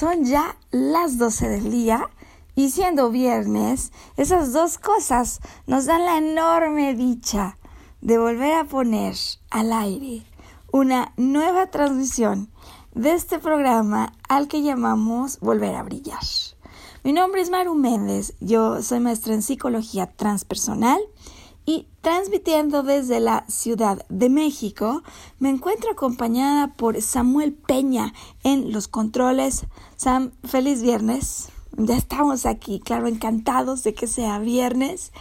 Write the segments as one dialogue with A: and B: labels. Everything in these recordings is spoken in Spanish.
A: Son ya las 12 del día y siendo viernes, esas dos cosas nos dan la enorme dicha de volver a poner al aire una nueva transmisión de este programa al que llamamos Volver a Brillar. Mi nombre es Maru Méndez, yo soy maestra en psicología transpersonal transmitiendo desde la Ciudad de México, me encuentro acompañada por Samuel Peña en los controles. Sam, feliz viernes. Ya estamos aquí, claro, encantados de que sea viernes.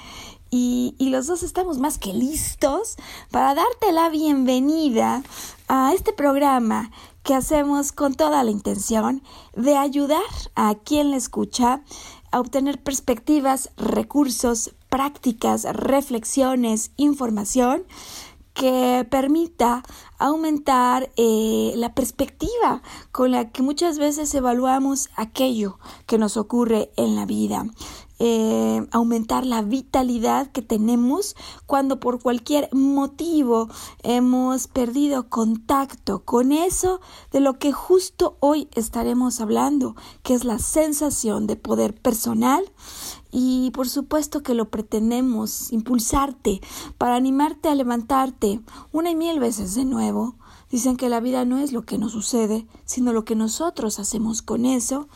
A: Y, y, los dos estamos más que listos para darte la bienvenida a este programa que hacemos con toda la intención de ayudar a quien le escucha a obtener perspectivas, recursos, prácticas, reflexiones, información que permita aumentar eh, la perspectiva con la que muchas veces evaluamos aquello que nos ocurre en la vida. Eh, aumentar la vitalidad que tenemos cuando por cualquier motivo hemos perdido contacto con eso de lo que justo hoy estaremos hablando, que es la sensación de poder personal y por supuesto que lo pretendemos impulsarte para animarte a levantarte una y mil veces de nuevo. Dicen que la vida no es lo que nos sucede, sino lo que nosotros hacemos con eso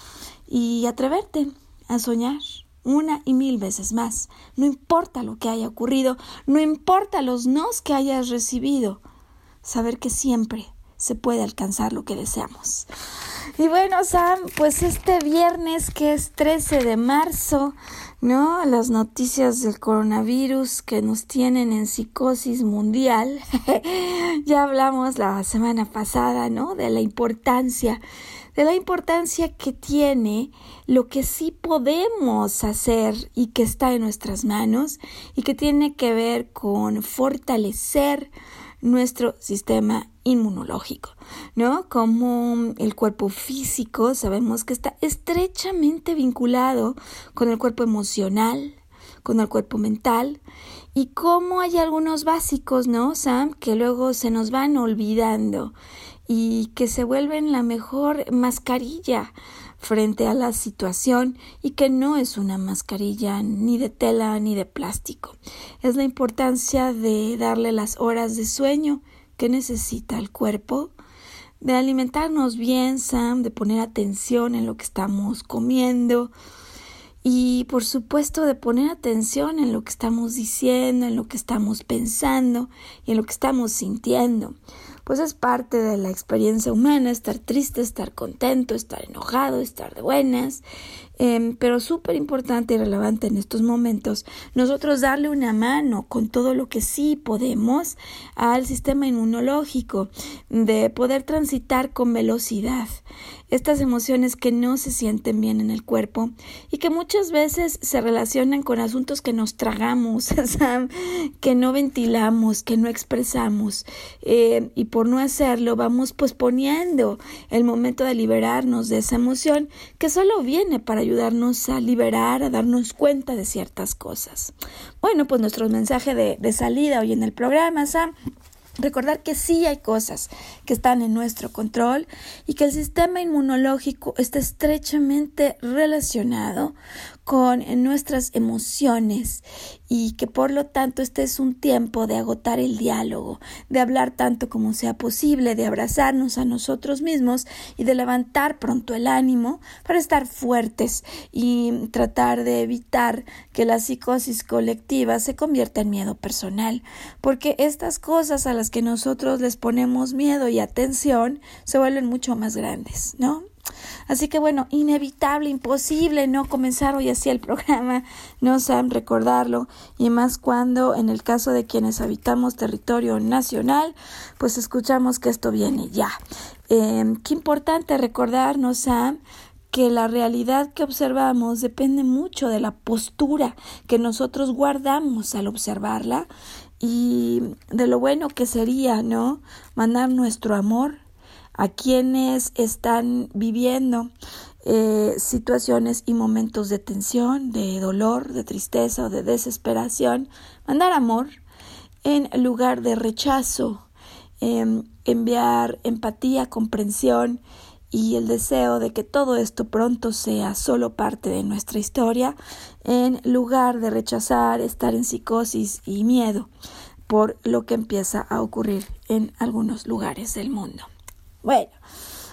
A: y atreverte a soñar una y mil veces más. No importa lo que haya ocurrido, no importa los nos que hayas recibido, saber que siempre se puede alcanzar lo que deseamos. Y bueno, Sam, pues este viernes que es 13 de marzo, ¿no? Las noticias del coronavirus que nos tienen en psicosis mundial. ya hablamos la semana pasada, ¿no? De la importancia de la importancia que tiene lo que sí podemos hacer y que está en nuestras manos y que tiene que ver con fortalecer nuestro sistema inmunológico, ¿no? Como el cuerpo físico sabemos que está estrechamente vinculado con el cuerpo emocional, con el cuerpo mental y cómo hay algunos básicos, ¿no, Sam? Que luego se nos van olvidando y que se vuelven la mejor mascarilla frente a la situación y que no es una mascarilla ni de tela ni de plástico. Es la importancia de darle las horas de sueño necesita el cuerpo, de alimentarnos bien, Sam, de poner atención en lo que estamos comiendo y por supuesto de poner atención en lo que estamos diciendo, en lo que estamos pensando y en lo que estamos sintiendo. Pues es parte de la experiencia humana, estar triste, estar contento, estar enojado, estar de buenas, em, pero súper importante y relevante en estos momentos, nosotros darle una mano con todo lo que sí podemos al sistema inmunológico, de poder transitar con velocidad estas emociones que no se sienten bien en el cuerpo y que muchas veces se relacionan con asuntos que nos tragamos, que no ventilamos, que no expresamos. Eh, y por no hacerlo vamos posponiendo el momento de liberarnos de esa emoción que solo viene para ayudar ayudarnos a liberar, a darnos cuenta de ciertas cosas. Bueno, pues nuestro mensaje de, salida hoy en el programa, Sam, Recordar que sí hay cosas que están en nuestro control y que el sistema inmunológico está estrechamente relacionado con nuestras emociones y que por lo tanto este es un tiempo de agotar el diálogo, de hablar tanto como sea posible, de abrazarnos a nosotros mismos y de levantar pronto el ánimo para estar fuertes y tratar de evitar que la psicosis colectiva se convierta en miedo personal, porque estas cosas a las que nosotros les ponemos miedo y atención se vuelven mucho más grandes, ¿no? Así que bueno, inevitable, imposible no comenzar hoy así el programa, no saben recordarlo, y más cuando en el caso de quienes habitamos territorio nacional, pues escuchamos que esto viene ya. Em, qué importante recordarnos, Sam, que la realidad que observamos depende mucho de la postura que nosotros guardamos al observarla y de lo bueno que sería, ¿no? Mandar nuestro amor a quienes están viviendo eh, situaciones y momentos de tensión, de dolor, de tristeza o de desesperación, mandar amor en lugar de rechazo, em, enviar empatía, comprensión y el deseo de que todo esto pronto sea solo parte de nuestra historia, en lugar de rechazar, estar en psicosis y miedo por lo que empieza a ocurrir en algunos lugares del mundo. Bueno,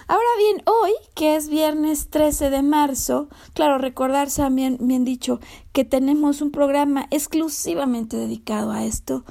A: ahora bien, hoy, que es viernes 13 de marzo, claro, recordar también, bien dicho, que tenemos un programa exclusivamente dedicado a esto,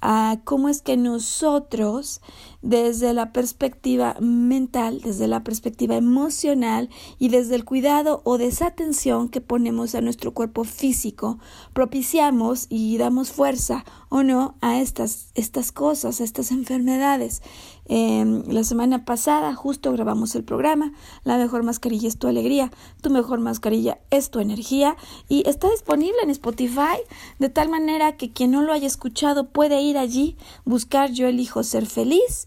A: a cómo es que nosotros desde la perspectiva mental, desde la perspectiva emocional y desde el cuidado o desatención que ponemos a nuestro cuerpo físico, propiciamos y damos fuerza o no a estas, estas cosas, a estas enfermedades. Em, la semana pasada justo grabamos el programa La mejor mascarilla es tu alegría, tu mejor mascarilla es tu energía y está disponible en Spotify de tal manera que quien no lo haya escuchado puede ir allí, buscar Yo elijo ser feliz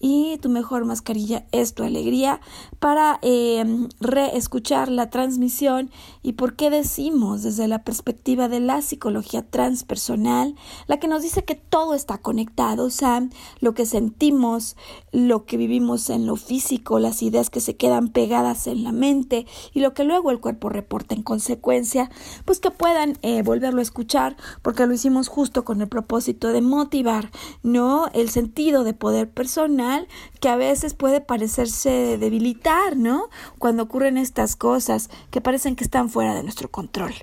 A: y tu mejor mascarilla es tu alegría para eh, reescuchar la transmisión y por qué decimos desde la perspectiva de la psicología transpersonal, la que nos dice que todo está conectado, o sea, lo que sentimos, lo que vivimos en lo físico, las ideas que se quedan pegadas en la mente y lo que luego el cuerpo reporta en consecuencia, pues que puedan eh, volverlo a escuchar porque lo hicimos justo con el propósito de motivar, ¿no? El sentido de poder personal que a veces puede parecerse debilitar, ¿no? Cuando ocurren estas cosas que parecen que están fuera de nuestro control.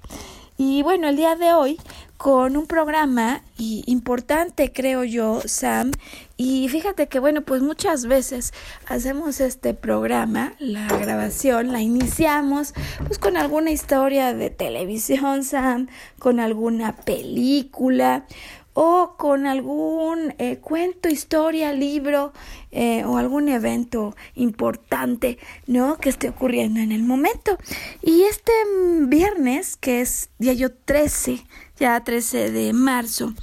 A: Y bueno, el día de hoy con un programa importante, creo yo, Sam. Y fíjate que, bueno, pues muchas veces hacemos este programa, la grabación, la iniciamos pues con alguna historia de televisión, Sam, con alguna película o con algún eh, cuento, historia, libro eh, o algún evento importante, ¿no? Que esté ocurriendo en el momento. Y este viernes, que es día yo 13, ya 13 de marzo,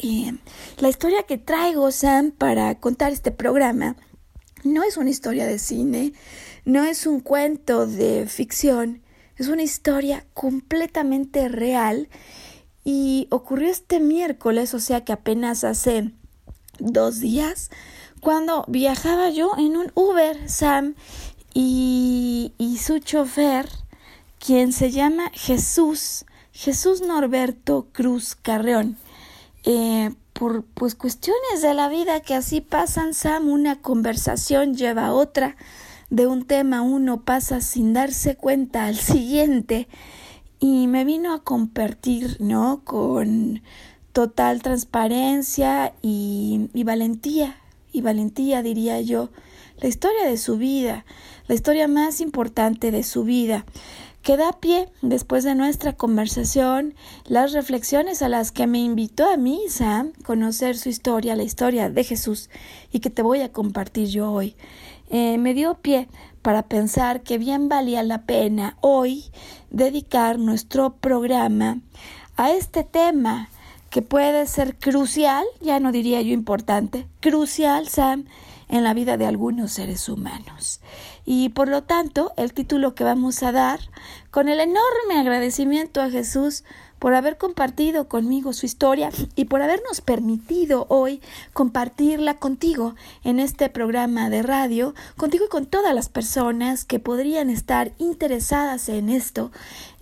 A: eh, la historia que traigo, Sam, para contar este programa, no es una historia de cine, no es un cuento de ficción, es una historia completamente real y ocurrió este miércoles, o sea que apenas hace dos días, cuando viajaba yo en un Uber, Sam, y, su chofer, quien se llama Jesús, Jesús Norberto Cruz Carreón. Eh, por pues cuestiones de la vida que así pasan, Sam, una conversación lleva a otra, de un tema uno pasa sin darse cuenta al siguiente, y me vino a compartir, ¿no? Con total transparencia y, y valentía, y valentía diría yo, la historia de su vida, la historia más importante de su vida, que da pie, después de nuestra conversación, las reflexiones a las que me invitó a mí, Sam, conocer su historia, la historia de Jesús, y que te voy a compartir yo hoy. Eh, me dio pie para pensar que bien valía la pena hoy dedicar nuestro programa a este tema que puede ser crucial, ya no diría yo importante, crucial, Sam, en la vida de algunos seres humanos. Y por lo tanto, el título que vamos a dar, con el enorme agradecimiento a Jesús por haber compartido conmigo su historia y por habernos permitido hoy compartirla contigo en este programa de radio, contigo y con todas las personas que podrían estar interesadas en esto,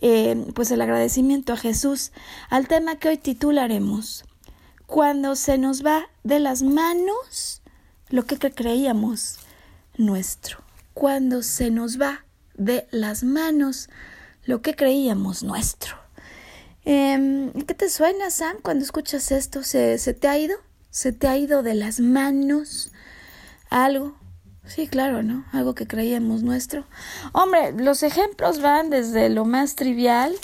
A: eh, pues el agradecimiento a Jesús al tema que hoy titularemos Cuando se nos va de las manos lo que creíamos nuestro, cuando se nos va de las manos lo que creíamos nuestro. Eh, ¿Qué te suena, Sam, cuando escuchas esto? ¿Se, ¿Se te ha ido? ¿Se te ha ido de las manos algo? Sí, claro, ¿no? Algo que creíamos nuestro. Hombre, los ejemplos van desde lo más trivial,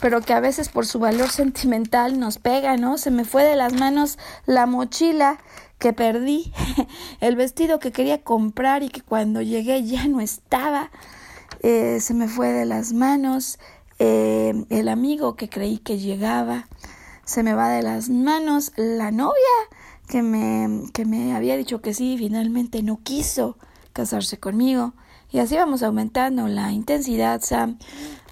A: pero que a veces por su valor sentimental nos pega, ¿no? Se me fue de las manos la mochila que perdí, el vestido que quería comprar y que cuando llegué ya no estaba, eh, se me fue de las manos, eh, el amigo que creí que llegaba, se me va de las manos, la novia que me, que me había dicho que sí, finalmente no quiso casarse conmigo. Y así vamos aumentando la intensidad, Sam,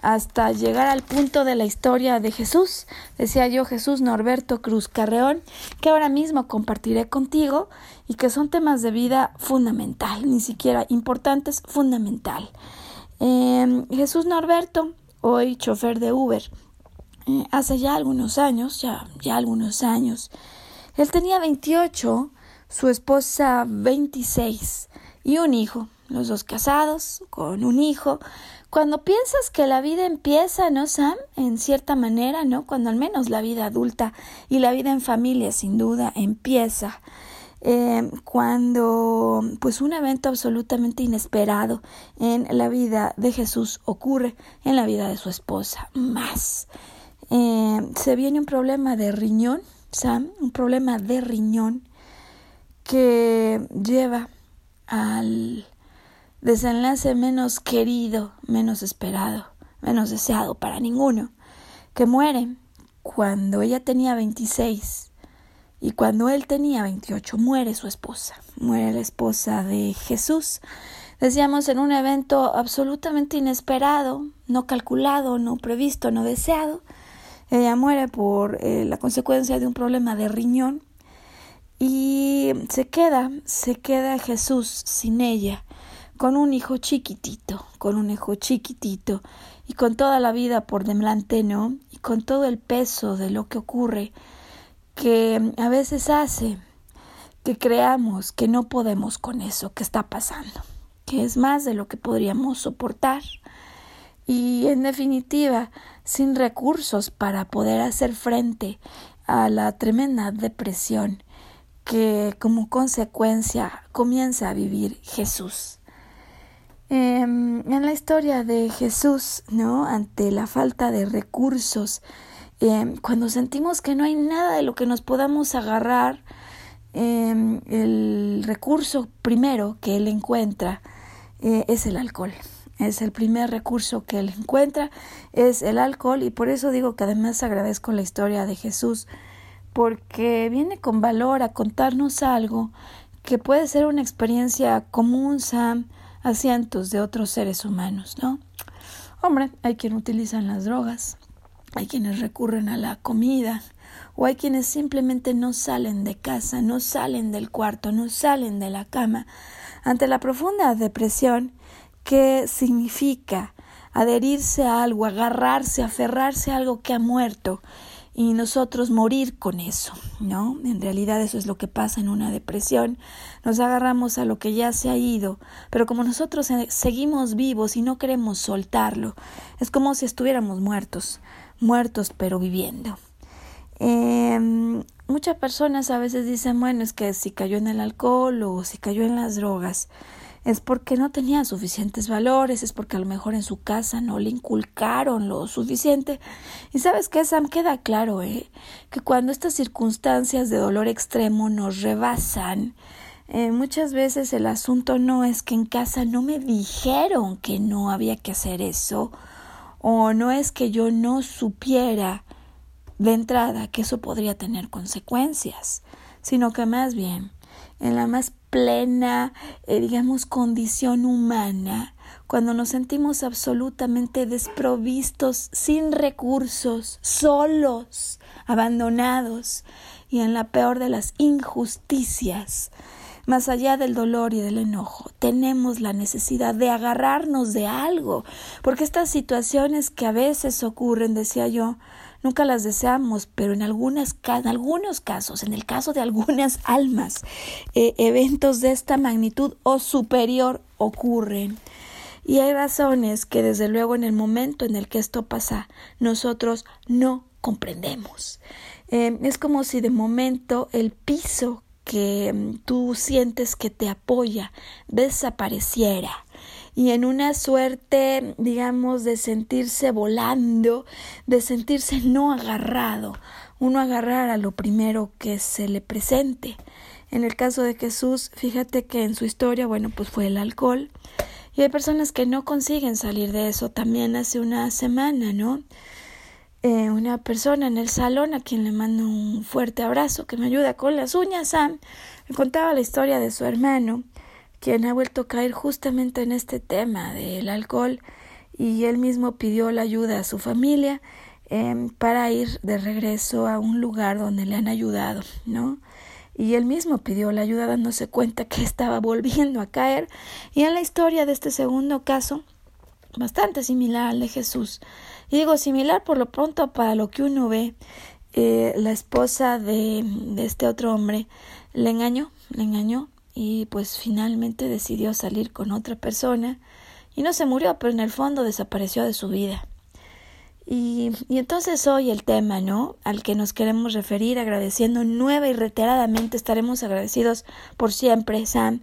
A: hasta llegar al punto de la historia de Jesús. Decía yo Jesús Norberto Cruz Carreón, que ahora mismo compartiré contigo y que son temas de vida fundamental, ni siquiera importantes, fundamental. Eh, Jesús Norberto hoy chofer de Uber. Eh, hace ya algunos años, ya, ya algunos años. Él tenía 28, su esposa 26 y un hijo, los dos casados, con un hijo. Cuando piensas que la vida empieza, ¿no, Sam? En cierta manera, ¿no? Cuando al menos la vida adulta y la vida en familia, sin duda, empieza. Eh, cuando pues un evento absolutamente inesperado en la vida de Jesús ocurre en la vida de su esposa más. Eh, se viene un problema de riñón Sam un problema de riñón que lleva al desenlace menos querido menos esperado menos deseado para ninguno que muere cuando ella tenía 26 y cuando él tenía 28 muere su esposa, muere la esposa de Jesús. Decíamos en un evento absolutamente inesperado, no calculado, no previsto, no deseado. Ella muere por eh, la consecuencia de un problema de riñón y se queda, se queda Jesús sin ella, con un hijo chiquitito, con un hijo chiquitito y con toda la vida por delante, ¿no? Y con todo el peso de lo que ocurre que a veces hace que creamos que no podemos con eso que está pasando, que es más de lo que podríamos soportar y en definitiva sin recursos para poder hacer frente a la tremenda depresión que como consecuencia comienza a vivir Jesús. Em, en la historia de Jesús, ¿no? Ante la falta de recursos, Em, cuando sentimos que no hay nada de lo que nos podamos agarrar, em, el recurso primero que él encuentra eh, es el alcohol. Es el primer recurso que él encuentra, es el alcohol y por eso digo que además agradezco la historia de Jesús porque viene con valor a contarnos algo que puede ser una experiencia común, a cientos de otros seres humanos, ¿no? Hombre, hay quien utilizan las drogas, hay quienes recurren a la comida o hay quienes simplemente no salen de casa, no salen del cuarto, no salen de la cama ante la profunda depresión que significa adherirse a algo, agarrarse, aferrarse a algo que ha muerto y nosotros morir con eso, ¿no? En realidad eso es lo que pasa en una depresión. Nos agarramos a lo que ya se ha ido, pero como nosotros seguimos vivos y no queremos soltarlo, es como si estuviéramos muertos muertos pero viviendo. Em, muchas personas a veces dicen, bueno, es que si cayó en el alcohol o si cayó en las drogas, es porque no tenía suficientes valores, es porque a lo mejor en su casa no le inculcaron lo suficiente. Y sabes que Sam queda claro, ¿eh? que cuando estas circunstancias de dolor extremo nos rebasan, eh, muchas veces el asunto no es que en casa no me dijeron que no había que hacer eso, o no es que yo no supiera de entrada que eso podría tener consecuencias, sino que más bien en la más plena, eh, digamos, condición humana, cuando nos sentimos absolutamente desprovistos, sin recursos, solos, abandonados y en la peor de las injusticias, más allá del dolor y del enojo, tenemos la necesidad de agarrarnos de algo, porque estas situaciones que a veces ocurren, decía yo, nunca las deseamos, pero en, algunas, en algunos casos, en el caso de algunas almas, eh, eventos de esta magnitud o superior ocurren. Y hay razones que desde luego en el momento en el que esto pasa, nosotros no comprendemos. Eh, es como si de momento el piso que mm, tú sientes que te apoya desapareciera y en una suerte, digamos, de sentirse volando, de sentirse no agarrado, uno agarrar a lo primero que se le presente. En el caso de Jesús, fíjate que en su historia, bueno, pues fue el alcohol. Y hay personas que no consiguen salir de eso. También hace una semana, ¿no? Eh, una persona en el salón a quien le mando un fuerte abrazo que me ayuda con las uñas, Sam, me contaba la historia de su hermano, quien ha vuelto a caer justamente en este tema del alcohol y él mismo pidió la ayuda a su familia em, para ir de regreso a un lugar donde le han ayudado, ¿no? Y él mismo pidió la ayuda dándose cuenta que estaba volviendo a caer. Y en la historia de este segundo caso, bastante similar al de Jesús, y digo similar por lo pronto para lo que uno ve, eh, la esposa de, de este otro hombre le engañó, le engañó y pues finalmente decidió salir con otra persona y no se murió, pero en el fondo desapareció de su vida. Y, y, entonces hoy el tema, ¿no? Al que nos queremos referir, agradeciendo nueva y reiteradamente, estaremos agradecidos por siempre, Sam,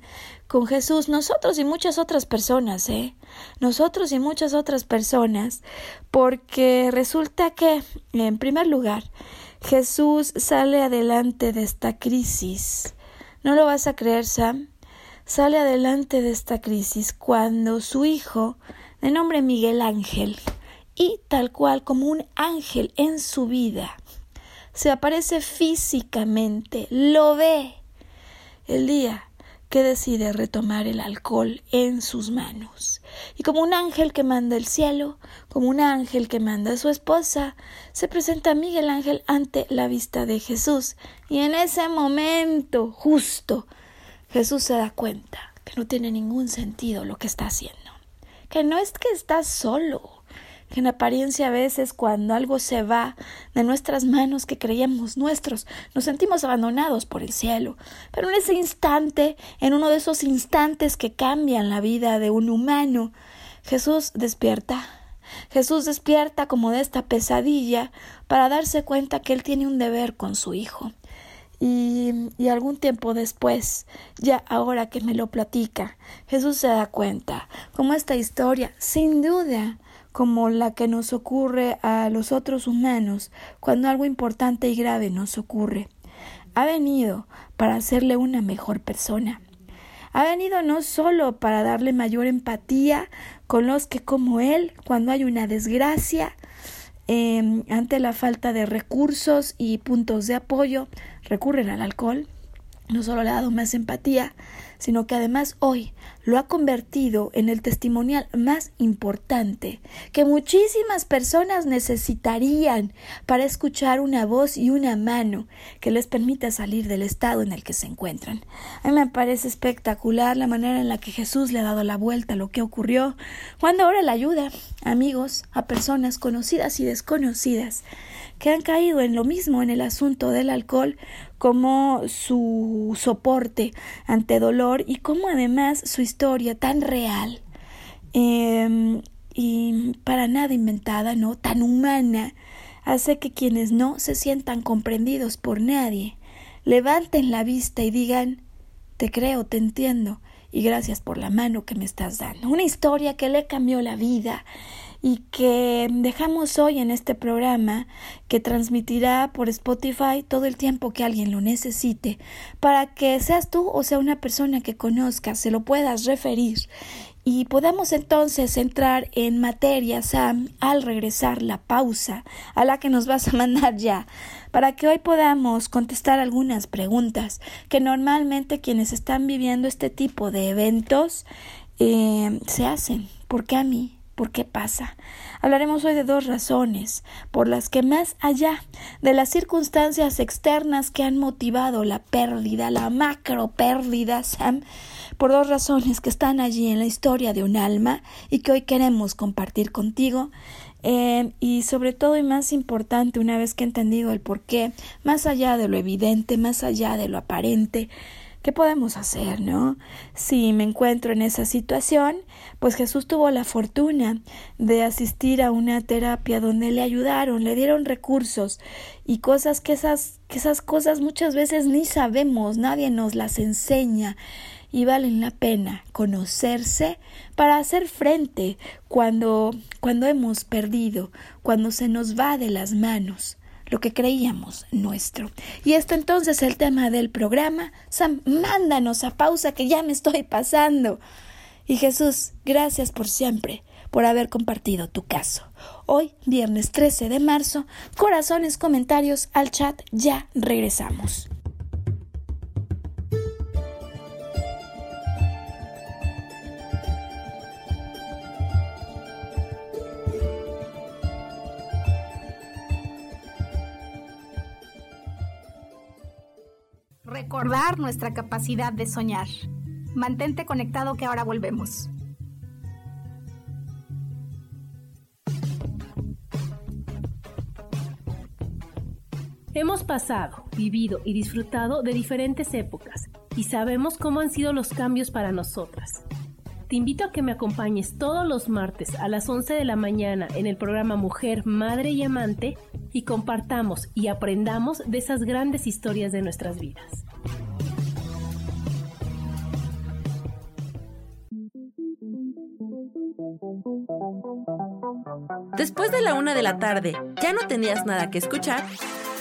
A: con Jesús, nosotros y muchas otras personas, ¿eh? Nosotros y muchas otras personas, porque resulta que, en primer lugar, Jesús sale adelante de esta crisis. ¿No lo vas a creer, Sam? Sale adelante de esta crisis cuando su hijo, de nombre Miguel Ángel, y tal cual como un ángel en su vida, se aparece físicamente, lo ve el día que decide retomar el alcohol en sus manos. Y como un ángel que manda el cielo, como un ángel que manda a su esposa, se presenta Miguel Ángel ante la vista de Jesús. Y en ese momento, justo, Jesús se da cuenta que no tiene ningún sentido lo que está haciendo. Que no es que está solo, en apariencia a veces cuando algo se va de nuestras manos que creíamos nuestros, nos sentimos abandonados por el cielo. Pero en ese instante, en uno de esos instantes que cambian la vida de un humano, Jesús despierta. Jesús despierta como de esta pesadilla para darse cuenta que él tiene un deber con su hijo. Y, y, algún tiempo después, ya ahora que me lo platica, Jesús se da cuenta como esta historia, sin duda, como la que nos ocurre a los otros humanos cuando algo importante y grave nos ocurre. Ha venido para hacerle una mejor persona. Ha venido no solo para darle mayor empatía con los que como él, cuando hay una desgracia, em, ante la falta de recursos y puntos de apoyo, recurren al alcohol, no solo le ha dado más empatía, sino que además hoy lo ha convertido en el testimonial más importante que muchísimas personas necesitarían para escuchar una voz y una mano que les permita salir del estado en el que se encuentran. A mí me parece espectacular la manera en la que Jesús le ha dado la vuelta a lo que ocurrió cuando ahora le ayuda amigos, a personas conocidas y desconocidas que han caído en lo mismo en el asunto del alcohol como su soporte ante dolor y como además su historia tan real em, y para nada inventada, ¿no? Tan humana, hace que quienes no se sientan comprendidos por nadie levanten la vista y digan te creo, te entiendo y gracias por la mano que me estás dando. Una historia que le cambió la vida y que dejamos hoy en este programa que transmitirá por Spotify todo el tiempo que alguien lo necesite para que seas tú o sea una persona que conozcas, se lo puedas referir y podamos entonces entrar en materia, Sam, al regresar la pausa a la que nos vas a mandar ya para que hoy podamos contestar algunas preguntas que normalmente quienes están viviendo este tipo de eventos eh, se hacen. ¿Por qué a mí? ¿Por qué pasa? Hablaremos hoy de dos razones por las que más allá de las circunstancias externas que han motivado la pérdida, la macro pérdida, Sam, por dos razones que están allí en la historia de un alma y que hoy queremos compartir contigo. Eh, y sobre todo y más importante, una vez que he entendido el por qué, más allá de lo evidente, más allá de lo aparente, ¿Qué podemos hacer, no? Si me encuentro en esa situación, pues Jesús tuvo la fortuna de asistir a una terapia donde le ayudaron, le dieron recursos y cosas que esas, que esas cosas muchas veces ni sabemos, nadie nos las enseña y valen la pena conocerse para hacer frente cuando, cuando hemos perdido, cuando se nos va de las manos lo que creíamos nuestro. Y esto entonces es el tema del programa. Sam, mándanos a pausa que ya me estoy pasando. Y Jesús, gracias por siempre, por haber compartido tu caso. Hoy, viernes 13 de marzo, corazones, comentarios al chat, ya regresamos.
B: Recordar nuestra capacidad de soñar. Mantente conectado que ahora volvemos.
C: Hemos pasado, vivido y disfrutado de diferentes épocas y sabemos cómo han sido los cambios para nosotras. Te invito a que me acompañes todos los martes a las 11 de la mañana en el programa Mujer, Madre y Amante y compartamos y aprendamos de esas grandes historias de nuestras vidas.
D: Después de la una de la tarde, ¿ya no tenías nada que escuchar?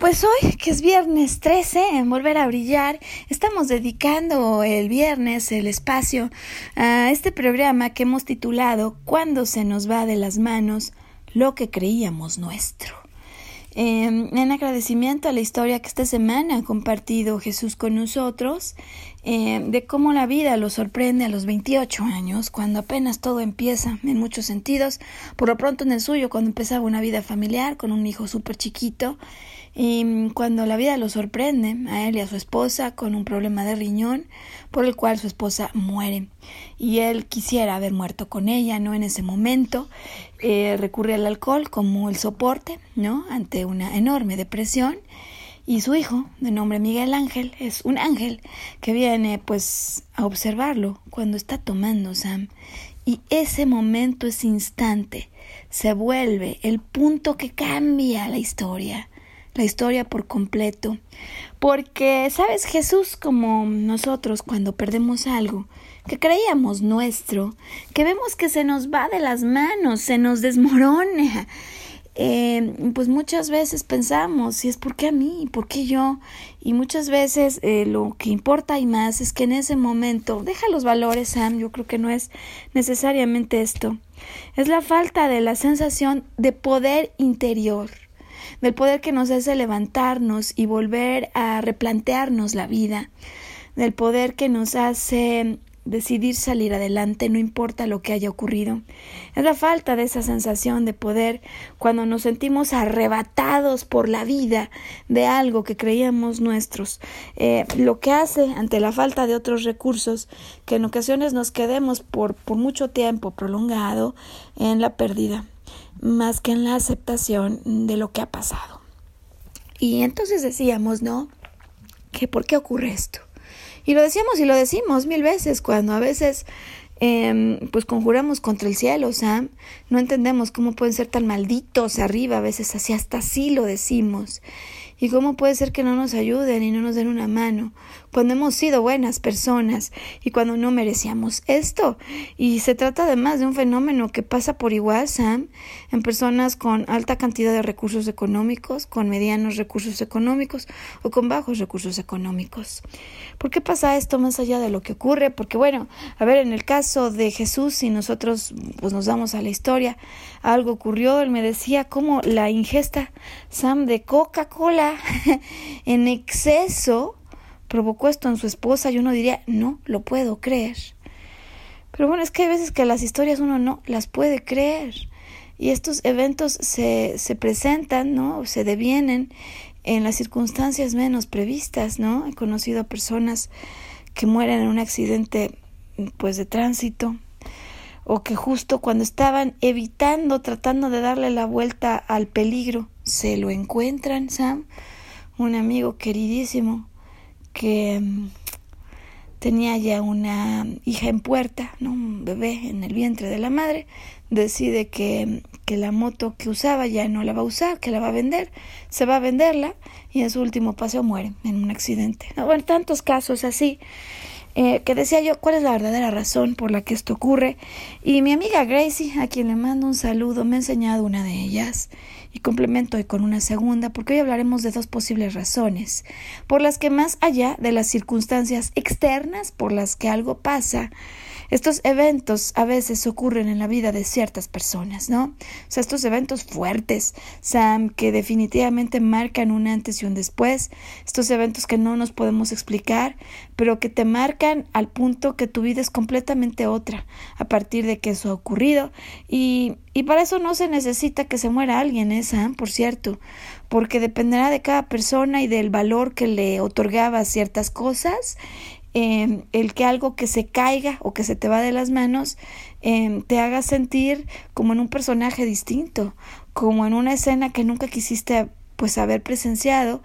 A: Pues hoy, que es viernes 13, en Volver a Brillar, estamos dedicando el viernes, el espacio, a este programa que hemos titulado Cuando se nos va de las manos lo que creíamos nuestro. Em, en agradecimiento a la historia que esta semana ha compartido Jesús con nosotros, em, de cómo la vida lo sorprende a los 28 años, cuando apenas todo empieza en muchos sentidos, por lo pronto en el suyo, cuando empezaba una vida familiar con un hijo súper chiquito, y cuando la vida lo sorprende a él y a su esposa con un problema de riñón por el cual su esposa muere. Y él quisiera haber muerto con ella no en ese momento eh, recurre al alcohol como el soporte no ante una enorme depresión. Y su hijo de nombre Miguel Ángel es un ángel que viene pues a observarlo cuando está tomando Sam. Y ese momento ese instante se vuelve el punto que cambia la historia la historia por completo, Porque, ¿sabes? Jesús, como nosotros, cuando perdemos algo que creíamos nuestro, que vemos que se nos va de las manos, se nos desmorona, eh, pues muchas veces pensamos, si es por qué a mí, por qué yo, y muchas veces eh, lo que importa y más es que en ese momento, deja los valores, Sam, yo creo que no es necesariamente esto, es la falta de la sensación de poder interior, del poder que nos hace levantarnos y volver a replantearnos la vida, del poder que nos hace decidir salir adelante no importa lo que haya ocurrido. Es la falta de esa sensación de poder cuando nos sentimos arrebatados por la vida de algo que creíamos nuestros, eh, lo que hace ante la falta de otros recursos que en ocasiones nos quedemos por, por mucho tiempo prolongado en la pérdida, más que en la aceptación de lo que ha pasado. Y entonces decíamos, ¿no? ¿Que por qué ocurre esto? Y lo decíamos y lo decimos mil veces cuando a veces eh, pues conjuramos contra el cielo, Sam. No entendemos cómo pueden ser tan malditos arriba, a veces así, hasta así lo decimos. ¿Y cómo puede ser que no nos ayuden y no nos den una mano cuando hemos sido buenas personas y cuando no merecíamos esto? Y se trata además de un fenómeno que pasa por igual, Sam, en personas con alta cantidad de recursos económicos, con medianos recursos económicos o con bajos recursos económicos. ¿Por qué pasa esto más allá de lo que ocurre? Porque bueno, a ver, en el caso de Jesús, si nosotros pues nos damos a la historia, algo ocurrió, él me decía cómo la ingesta, Sam, de Coca-Cola en exceso provocó esto en su esposa y uno diría, no lo puedo creer. Pero bueno, es que hay veces que las historias uno no las puede creer. Y estos eventos se, se presentan, ¿no? Se devienen en las circunstancias menos previstas, ¿no? He conocido a personas que mueren en un accidente pues de tránsito o que justo cuando estaban evitando, tratando de darle la vuelta al peligro, se lo encuentran, Sam, un amigo queridísimo que mm, tenía ya una hija en puerta, ¿no? un bebé en el vientre de la madre, decide que, que la moto que usaba ya no la va a usar, que la va a vender, se va a venderla y en su último paseo muere en un accidente. Bueno, tantos casos así. Eh, que decía yo cuál es la verdadera razón por la que esto ocurre y mi amiga Gracie, a quien le mando un saludo, me ha enseñado una de ellas. Y complemento hoy con una segunda porque hoy hablaremos de dos posibles razones por las que más allá de las circunstancias externas por las que algo pasa, estos eventos a veces ocurren en la vida de ciertas personas, ¿no? O sea, estos eventos fuertes, Sam, que definitivamente marcan un antes y un después, estos eventos que no nos podemos explicar, pero que te marcan al punto que tu vida es completamente otra a partir de que eso ha ocurrido y, y para eso no se necesita que se muera alguien, ¿eh, Sam? Por cierto, porque dependerá de cada persona y del valor que le otorgaba ciertas cosas Em, el que algo que se caiga o que se te va de las manos em, te haga sentir como en un personaje distinto, como en una escena que nunca quisiste pues haber presenciado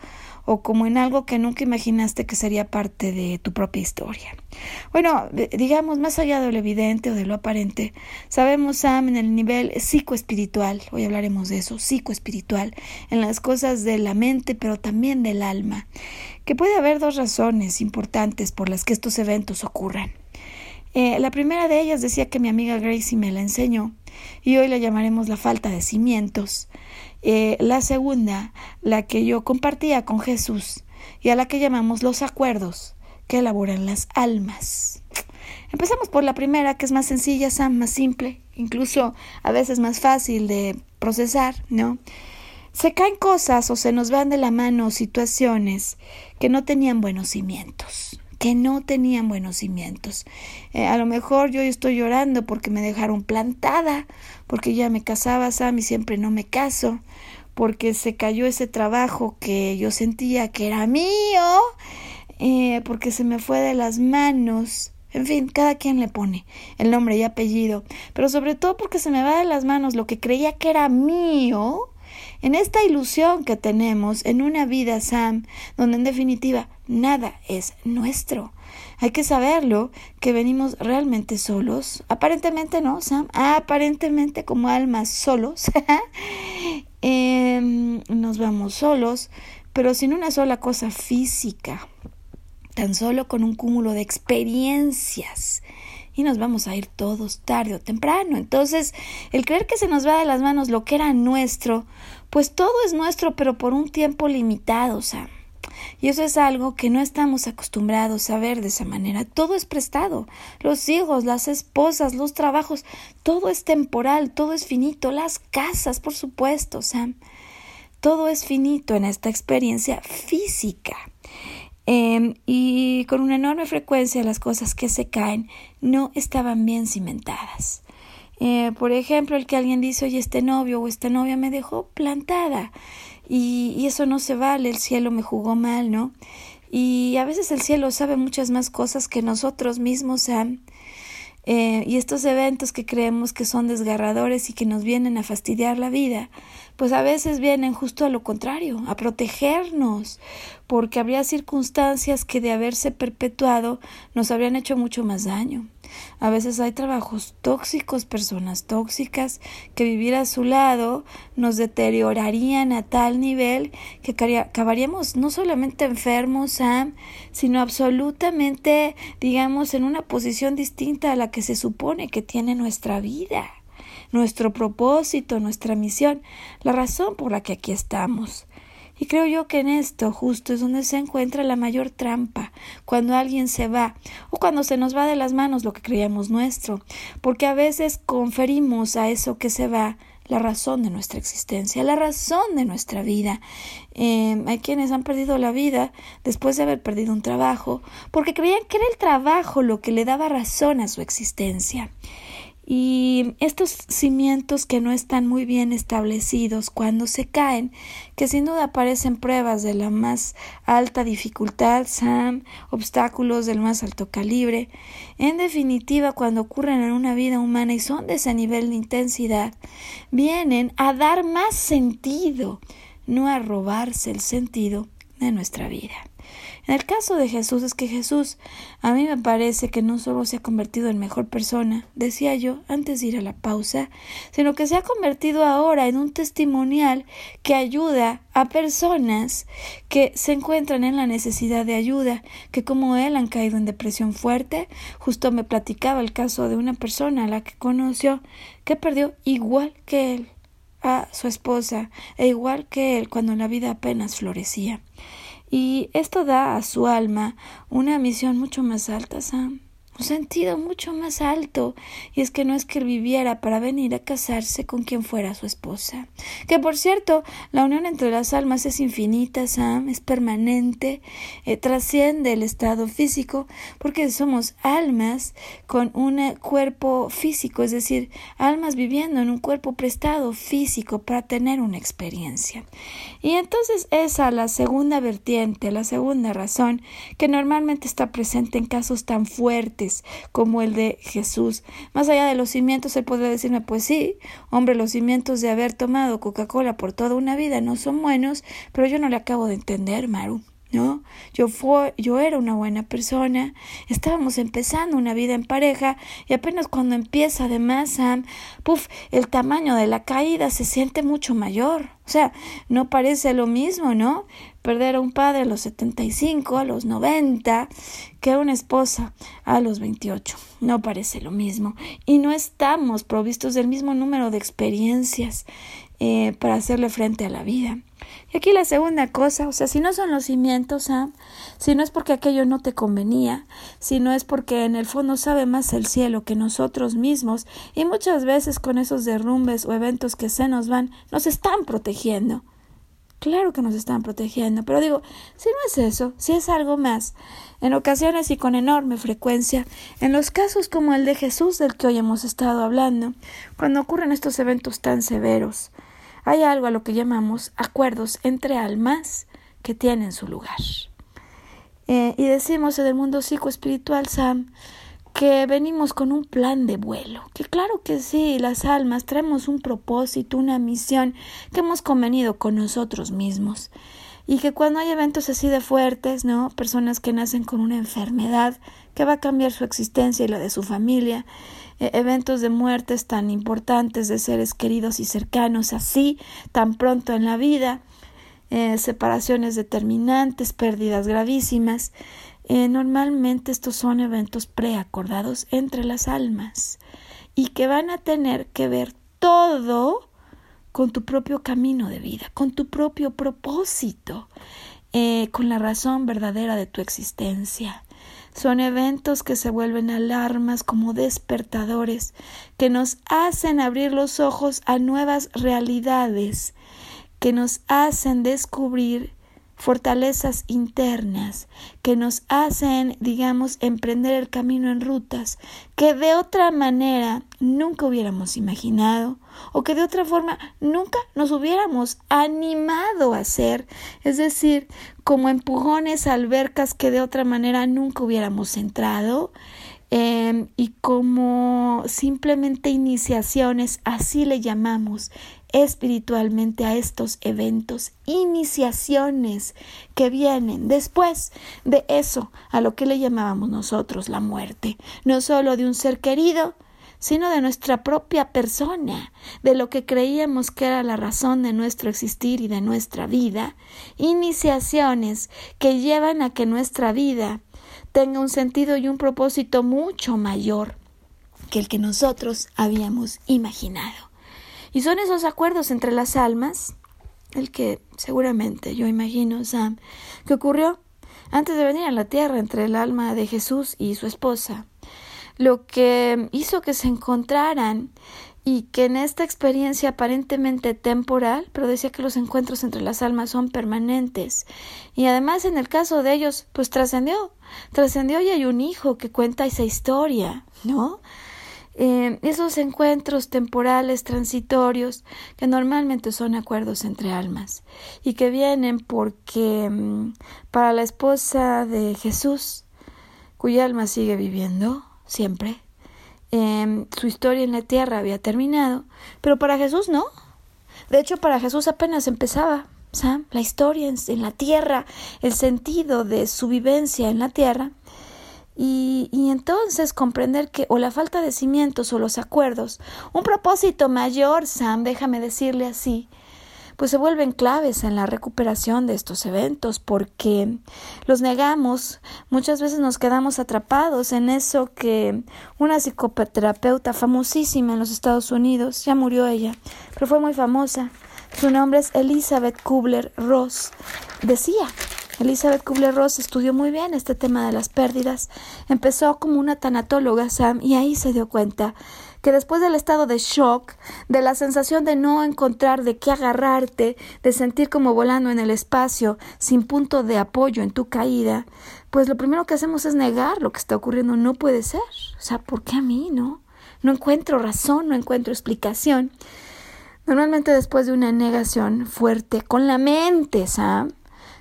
A: o como en algo que nunca imaginaste que sería parte de tu propia historia. Bueno, digamos, más allá de lo evidente o de lo aparente, sabemos, Sam, en el nivel psicoespiritual, hoy hablaremos de eso, psicoespiritual, en las cosas de la mente, pero también del alma, que puede haber dos razones importantes por las que estos eventos ocurran. Eh, la primera de ellas decía que mi amiga Gracie me la enseñó y hoy la llamaremos la falta de cimientos. Eh, la segunda, la que yo compartía con Jesús y a la que llamamos los acuerdos que elaboran las almas. Empezamos por la primera, que es más sencilla, más simple, incluso a veces más fácil de procesar, ¿no? Se caen cosas o se nos van de la mano situaciones que no tenían buenos cimientos que no tenían buenos cimientos. Eh, a lo mejor yo estoy llorando porque me dejaron plantada, porque ya me casaba Sam y siempre no me caso, porque se cayó ese trabajo que yo sentía que era mío, eh, porque se me fue de las manos. En fin, cada quien le pone el nombre y apellido, pero sobre todo porque se me va de las manos lo que creía que era mío, en esta ilusión que tenemos en una vida, Sam, donde en definitiva nada es nuestro. Hay que saberlo, que venimos realmente solos. Aparentemente no, Sam. Aparentemente como almas solos. Em, nos vamos solos, pero sin una sola cosa física, tan solo con un cúmulo de experiencias y nos vamos a ir todos tarde o temprano. Entonces, el creer que se nos va de las manos lo que era nuestro, pues todo es nuestro, pero por un tiempo limitado, sea. Y eso es algo que no estamos acostumbrados a ver de esa manera. Todo es prestado. Los hijos, las esposas, los trabajos, todo es temporal, todo es finito. Las casas, por supuesto, Sam. Todo es finito en esta experiencia física. Em, y con una enorme frecuencia las cosas que se caen no estaban bien cimentadas. Eh, por ejemplo, el que alguien dice, oye, este novio o esta novia me dejó plantada y, eso no se vale, el cielo me jugó mal, ¿no? Y a veces el cielo sabe muchas más cosas que nosotros mismos, han eh, y estos eventos que creemos que son desgarradores y que nos vienen a fastidiar la vida, pues a veces vienen justo a lo contrario, a protegernos, porque habría circunstancias que de haberse perpetuado nos habrían hecho mucho más daño. A veces hay trabajos tóxicos, personas tóxicas, que vivir a su lado nos deteriorarían a tal nivel que acabaríamos no solamente enfermos, sino absolutamente, digamos, en una posición distinta a la que se supone que tiene nuestra vida nuestro propósito, nuestra misión, la razón por la que aquí estamos. Y creo yo que en esto justo es donde se encuentra la mayor trampa, cuando alguien se va o cuando se nos va de las manos lo que creíamos nuestro, porque a veces conferimos a eso que se va la razón de nuestra existencia, la razón de nuestra vida. Eh, hay quienes han perdido la vida después de haber perdido un trabajo, porque creían que era el trabajo lo que le daba razón a su existencia. Y estos cimientos que no están muy bien establecidos cuando se caen, que sin duda aparecen pruebas de la más alta dificultad, SAM, obstáculos del más alto calibre, en definitiva cuando ocurren en una vida humana y son de ese nivel de intensidad, vienen a dar más sentido, no a robarse el sentido de nuestra vida. En el caso de Jesús es que Jesús a mí me parece que no solo se ha convertido en mejor persona, decía yo antes de ir a la pausa, sino que se ha convertido ahora en un testimonial que ayuda a personas que se encuentran en la necesidad de ayuda, que como él han caído en depresión fuerte. Justo me platicaba el caso de una persona a la que conoció que perdió igual que él a su esposa e igual que él cuando la vida apenas florecía. Y esto da a su alma una misión mucho más alta, Sam un sentido mucho más alto, y es que no es que él viviera para venir a casarse con quien fuera su esposa. Que por cierto, la unión entre las almas es infinita, Sam, es permanente, eh, trasciende el estado físico, porque somos almas con un cuerpo físico, es decir, almas viviendo en un cuerpo prestado físico para tener una experiencia. Y entonces esa la segunda vertiente, la segunda razón que normalmente está presente en casos tan fuertes como el de Jesús. Más allá de los cimientos, él podría decirme, pues sí, hombre, los cimientos de haber tomado Coca-Cola por toda una vida no son buenos, pero yo no le acabo de entender, Maru. ¿no? Yo, fue, yo era una buena persona, estábamos empezando una vida en pareja y apenas cuando empieza además, Sam, puff, el tamaño de la caída se siente mucho mayor. O sea, no parece lo mismo, ¿no? Perder a un padre a los 75, a los 90, que a una esposa a los 28. No parece lo mismo. Y no estamos provistos del mismo número de experiencias eh, para hacerle frente a la vida. Y aquí la segunda cosa, o sea, si no son los cimientos, ¿ah? si no es porque aquello no te convenía, si no es porque en el fondo sabe más el cielo que nosotros mismos, y muchas veces con esos derrumbes o eventos que se nos van, nos están protegiendo. Claro que nos están protegiendo, pero digo, si no es eso, si es algo más, en ocasiones y con enorme frecuencia, en los casos como el de Jesús del que hoy hemos estado hablando, cuando ocurren estos eventos tan severos, hay algo a lo que llamamos acuerdos entre almas que tienen su lugar. Eh, y decimos en el mundo psicoespiritual, Sam, que venimos con un plan de vuelo, que claro que sí, las almas traemos un propósito, una misión que hemos convenido con nosotros mismos. Y que cuando hay eventos así de fuertes, ¿no? Personas que nacen con una enfermedad que va a cambiar su existencia y la de su familia, e, eventos de muertes tan importantes de seres queridos y cercanos así, tan pronto en la vida, eh, separaciones determinantes, pérdidas gravísimas. Eh, normalmente estos son eventos preacordados entre las almas y que van a tener que ver todo con tu propio camino de vida, con tu propio propósito, eh, con la razón verdadera de tu existencia. Son eventos que se vuelven alarmas como despertadores, que nos hacen abrir los ojos a nuevas realidades, que nos hacen descubrir fortalezas internas que nos hacen, digamos, emprender el camino en rutas que de otra manera nunca hubiéramos imaginado o que de otra forma nunca nos hubiéramos animado a hacer, es decir, como empujones albercas que de otra manera nunca hubiéramos entrado. Em, y como simplemente iniciaciones, así le llamamos espiritualmente a estos eventos, iniciaciones que vienen después de eso, a lo que le llamábamos nosotros la muerte, no solo de un ser querido, sino de nuestra propia persona, de lo que creíamos que era la razón de nuestro existir y de nuestra vida, iniciaciones que llevan a que nuestra vida tenga un sentido y un propósito mucho mayor que el que nosotros habíamos imaginado. Y son esos acuerdos entre las almas, el que seguramente yo imagino, Sam, que ocurrió antes de venir a la tierra entre el alma de Jesús y su esposa, lo que hizo que se encontraran y que en esta experiencia aparentemente temporal, pero decía que los encuentros entre las almas son permanentes. Y además en el caso de ellos, pues trascendió, trascendió y hay un hijo que cuenta esa historia, ¿no? Eh, esos encuentros temporales transitorios que normalmente son acuerdos entre almas y que vienen porque mm, para la esposa de Jesús, cuya alma sigue viviendo siempre, em, su historia en la tierra había terminado, pero para Jesús no. De hecho, para Jesús apenas empezaba. La historia en la tierra, el sentido de su vivencia en la tierra, y, y, entonces comprender que o la falta de cimientos o los acuerdos, un propósito mayor, Sam, déjame decirle así, pues se vuelven claves en la recuperación de estos eventos porque los negamos, muchas veces nos quedamos atrapados en eso que una psicoterapeuta famosísima en los Estados Unidos, ya murió ella, pero fue muy famosa, su nombre es Elizabeth Kubler-Ross, decía Elizabeth Kubler-Ross estudió muy bien este tema de las pérdidas. Empezó como una tanatóloga, Sam, y ahí se dio cuenta que después del estado de shock, de la sensación de no encontrar de qué agarrarte, de sentir como volando en el espacio, sin punto de apoyo en tu caída, pues lo primero que hacemos es negar lo que está ocurriendo. No puede ser. O sea, ¿por qué a mí, no? No encuentro razón, no encuentro explicación. Normalmente después de una negación fuerte con la mente, Sam,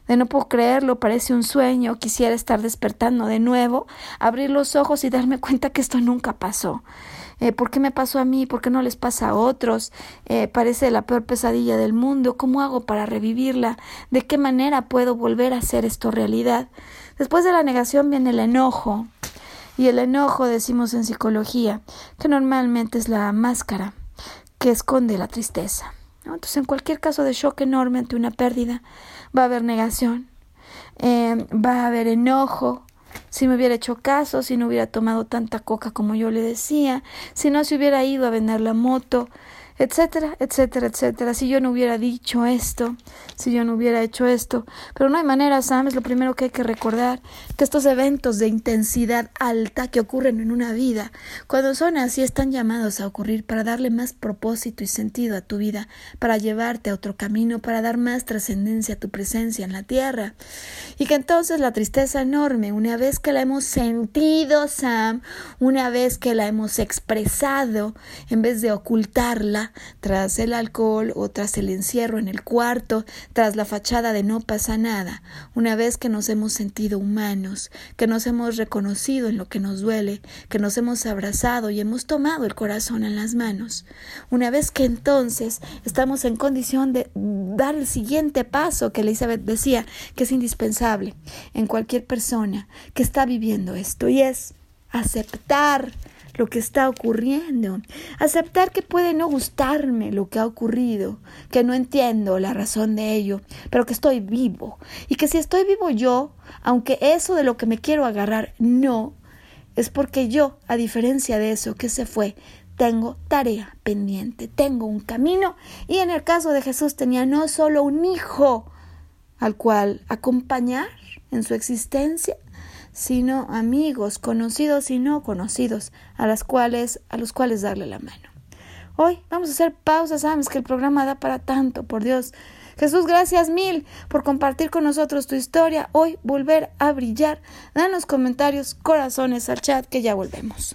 A: de no puedo creerlo, parece un sueño, quisiera estar despertando de nuevo, abrir los ojos y darme cuenta que esto nunca pasó. Eh, ¿Por qué me pasó a mí? ¿Por qué no les pasa a otros? Eh, parece la peor pesadilla del mundo. ¿Cómo hago para revivirla? ¿De qué manera puedo volver a hacer esto realidad? Después de la negación viene el enojo. Y el enojo, decimos en psicología, que normalmente es la máscara que esconde la tristeza. Entonces, en cualquier caso de shock enorme ante una pérdida, va a haber negación, eh, va a haber enojo. Si me hubiera hecho caso, si no hubiera tomado tanta coca como yo le decía, si no se hubiera ido a vender la moto, etcétera, etcétera, etcétera. Si yo no hubiera dicho esto, si yo no hubiera hecho esto. Pero no hay manera, Sam, es lo primero que hay que recordar, que estos eventos de intensidad alta que ocurren en una vida, cuando son así, están llamados a ocurrir para darle más propósito y sentido a tu vida, para llevarte a otro camino, para dar más trascendencia a tu presencia en la tierra. Y que entonces la tristeza enorme, una vez que la hemos sentido, Sam, una vez que la hemos expresado, en vez de ocultarla, tras el alcohol o tras el encierro en el cuarto, tras la fachada de no pasa nada, una vez que nos hemos sentido humanos, que nos hemos reconocido en lo que nos duele, que nos hemos abrazado y hemos tomado el corazón en las manos, una vez que entonces estamos en condición de dar el siguiente paso que Elizabeth decía que es indispensable en cualquier persona que está viviendo esto y es aceptar lo que está ocurriendo, aceptar que puede no gustarme lo que ha ocurrido, que no entiendo la razón de ello, pero que estoy vivo. Y que si estoy vivo yo, aunque eso de lo que me quiero agarrar no, es porque yo, a diferencia de eso que se fue, tengo tarea pendiente, tengo un camino. Y en el caso de Jesús tenía no solo un hijo al cual acompañar en su existencia, sino amigos, conocidos y no conocidos, a las cuales, a los cuales darle la mano. Hoy vamos a hacer pausas, sabes que el programa da para tanto, por Dios. Jesús, gracias mil por compartir con nosotros tu historia. Hoy volver a brillar. Danos comentarios, corazones al chat que ya volvemos.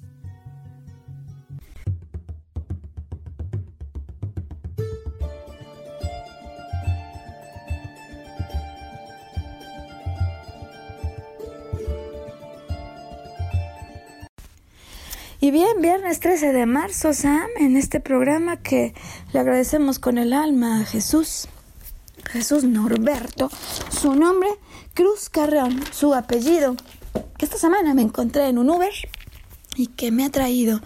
A: Y bien, viernes 13 de marzo, Sam, en este programa que le agradecemos con el alma a Jesús. Jesús Norberto, su nombre, Cruz Carreón, su apellido, esta semana me encontré en un Uber y que me ha traído